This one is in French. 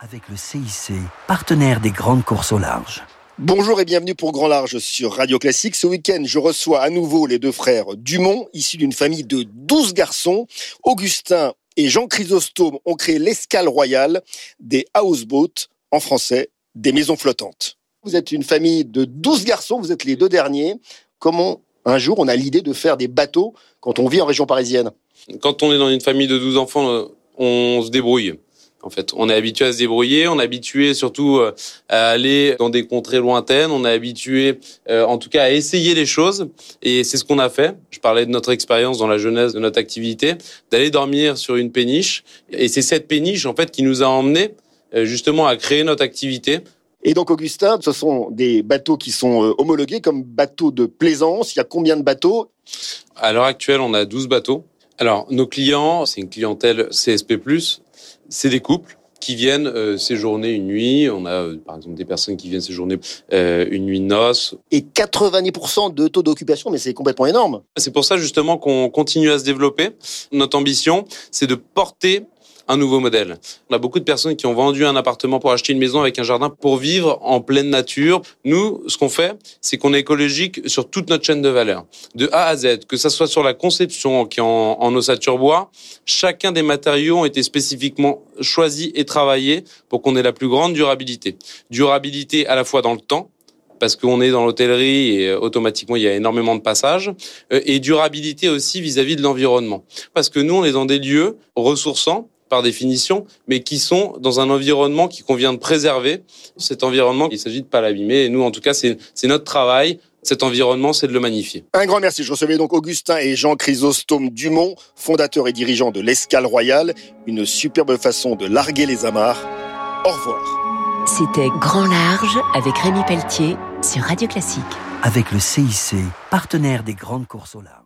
avec le CIC, partenaire des grandes courses au large. Bonjour et bienvenue pour Grand Large sur Radio Classique. Ce week-end, je reçois à nouveau les deux frères Dumont, issus d'une famille de 12 garçons. Augustin et Jean Chrysostome ont créé l'escale royale des houseboats, en français, des maisons flottantes. Vous êtes une famille de 12 garçons, vous êtes les deux derniers. Comment un jour on a l'idée de faire des bateaux quand on vit en région parisienne? Quand on est dans une famille de 12 enfants, euh, on se débrouille. En fait, on est habitué à se débrouiller, on est habitué surtout euh, à aller dans des contrées lointaines, on est habitué euh, en tout cas à essayer les choses et c'est ce qu'on a fait. Je parlais de notre expérience dans la jeunesse de notre activité, d'aller dormir sur une péniche et c'est cette péniche en fait qui nous a emmené euh, justement à créer notre activité. Et donc Augustin, ce sont des bateaux qui sont homologués comme bateaux de plaisance. Il y a combien de bateaux? À l'heure actuelle, on a 12 bateaux. Alors, nos clients, c'est une clientèle CSP+, c'est des couples qui viennent euh, séjourner une nuit. On a euh, par exemple des personnes qui viennent séjourner euh, une nuit de noces. Et 90% de taux d'occupation, mais c'est complètement énorme. C'est pour ça justement qu'on continue à se développer. Notre ambition, c'est de porter un nouveau modèle. On a beaucoup de personnes qui ont vendu un appartement pour acheter une maison avec un jardin pour vivre en pleine nature. Nous, ce qu'on fait, c'est qu'on est écologique sur toute notre chaîne de valeur, de A à Z, que ça soit sur la conception qui est en, ossature bois. Chacun des matériaux ont été spécifiquement choisis et travaillés pour qu'on ait la plus grande durabilité. Durabilité à la fois dans le temps, parce qu'on est dans l'hôtellerie et euh, automatiquement il y a énormément de passages, euh, et durabilité aussi vis-à-vis -vis de l'environnement. Parce que nous, on est dans des lieux ressourçants par définition, mais qui sont dans un environnement qui convient de préserver. Cet environnement, il s'agit de pas l'abîmer. Et nous, en tout cas, c'est notre travail. Cet environnement, c'est de le magnifier. Un grand merci. Je recevais donc Augustin et Jean Chrysostome Dumont, fondateurs et dirigeants de l'Escale Royale. Une superbe façon de larguer les amarres. Au revoir. C'était Grand Large avec Rémi Pelletier sur Radio Classique. Avec le CIC, partenaire des grandes courses au large.